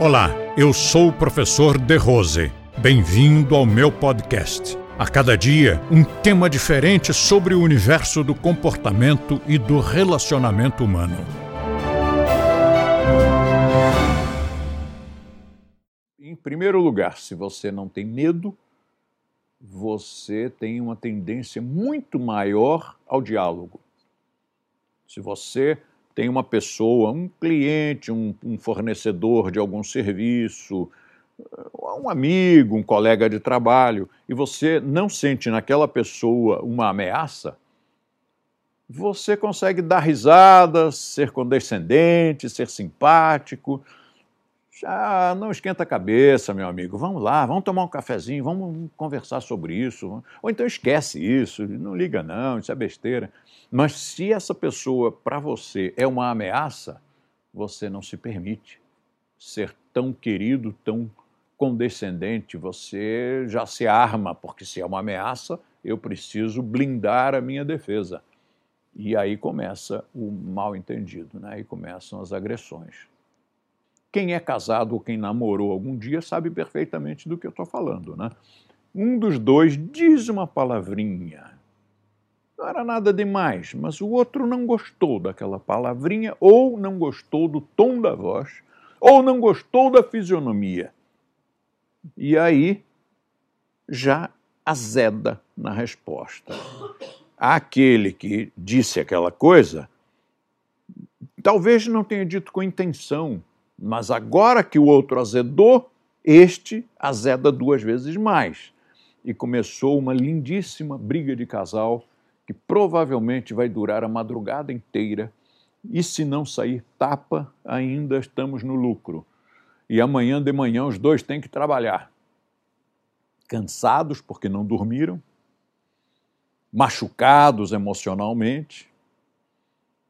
Olá, eu sou o professor De Rose. Bem-vindo ao meu podcast. A cada dia, um tema diferente sobre o universo do comportamento e do relacionamento humano. Em primeiro lugar, se você não tem medo, você tem uma tendência muito maior ao diálogo. Se você tem uma pessoa, um cliente, um, um fornecedor de algum serviço, um amigo, um colega de trabalho, e você não sente naquela pessoa uma ameaça, você consegue dar risadas, ser condescendente, ser simpático. Já não esquenta a cabeça, meu amigo. Vamos lá, vamos tomar um cafezinho, vamos conversar sobre isso. Ou então esquece isso, não liga não, isso é besteira. Mas se essa pessoa para você é uma ameaça, você não se permite ser tão querido, tão condescendente, você já se arma, porque se é uma ameaça, eu preciso blindar a minha defesa. E aí começa o mal entendido, né? aí começam as agressões. Quem é casado ou quem namorou algum dia sabe perfeitamente do que eu estou falando. Né? Um dos dois diz uma palavrinha, não era nada demais, mas o outro não gostou daquela palavrinha, ou não gostou do tom da voz, ou não gostou da fisionomia. E aí já azeda na resposta. Aquele que disse aquela coisa, talvez não tenha dito com intenção, mas agora que o outro azedou, este azeda duas vezes mais. E começou uma lindíssima briga de casal que provavelmente vai durar a madrugada inteira, e se não sair tapa, ainda estamos no lucro. E amanhã de manhã os dois têm que trabalhar. Cansados porque não dormiram, machucados emocionalmente.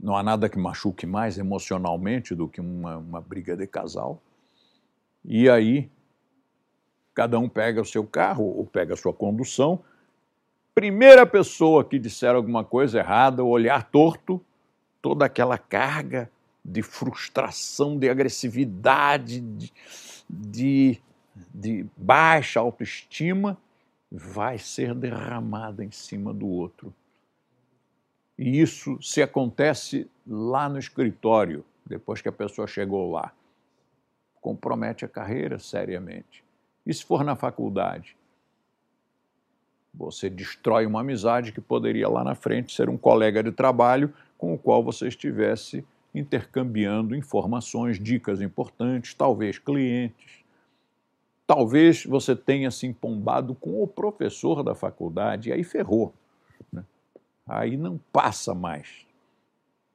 Não há nada que machuque mais emocionalmente do que uma, uma briga de casal. E aí, cada um pega o seu carro ou pega a sua condução primeira pessoa que disser alguma coisa errada, o olhar torto, toda aquela carga de frustração, de agressividade, de, de, de baixa autoestima, vai ser derramada em cima do outro. E isso se acontece lá no escritório, depois que a pessoa chegou lá, compromete a carreira seriamente. E se for na faculdade? Você destrói uma amizade que poderia lá na frente ser um colega de trabalho com o qual você estivesse intercambiando informações, dicas importantes, talvez clientes. Talvez você tenha se empombado com o professor da faculdade e aí ferrou. Aí não passa mais.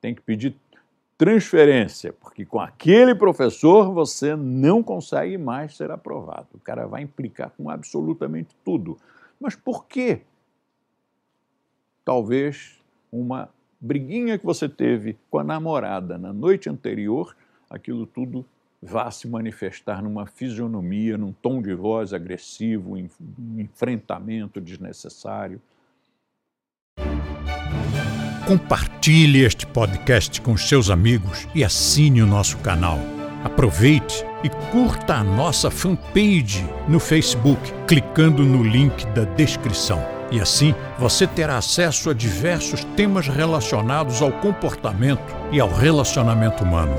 Tem que pedir transferência, porque com aquele professor você não consegue mais ser aprovado. O cara vai implicar com absolutamente tudo. Mas por quê? Talvez uma briguinha que você teve com a namorada na noite anterior, aquilo tudo vá se manifestar numa fisionomia, num tom de voz agressivo, um enfrentamento desnecessário. Compartilhe este podcast com seus amigos e assine o nosso canal. Aproveite e curta a nossa fanpage no Facebook, clicando no link da descrição. E assim você terá acesso a diversos temas relacionados ao comportamento e ao relacionamento humano.